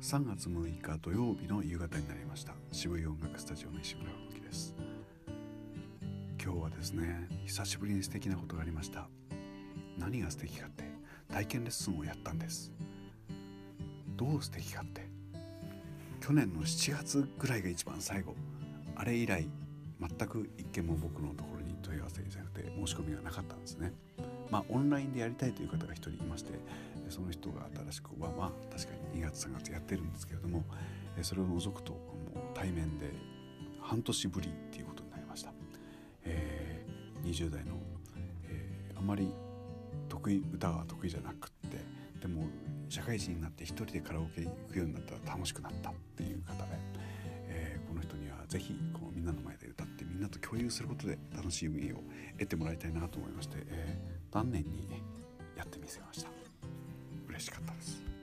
3月6日土曜日の夕方になりました。渋い音楽スタジオの石村吹です。今日はですね久しぶりに素敵なことがありました。何が素敵かって体験レッスンをやったんです。どう素敵かって。去年の7月ぐらいが一番最後。あれ以来全く一件も僕のところに問い合わせじゃなくて申し込みがなかったんですね。まあオンラインでやりたいという方が一人いましてその人が新しくはまあ確かに2月3月やってるんですけれどもそれを除くともう対面で半年ぶりっていうことになりました、えー、20代の、えー、あまり得意歌は得意じゃなくってでも社会人になって一人でカラオケ行くようになったら楽しくなったっていう方で、えー、この人には是非このみんなの前で共有することで楽しみを得てもらいたいなと思いまして、えー、丹念にやってみせました。嬉しかったです。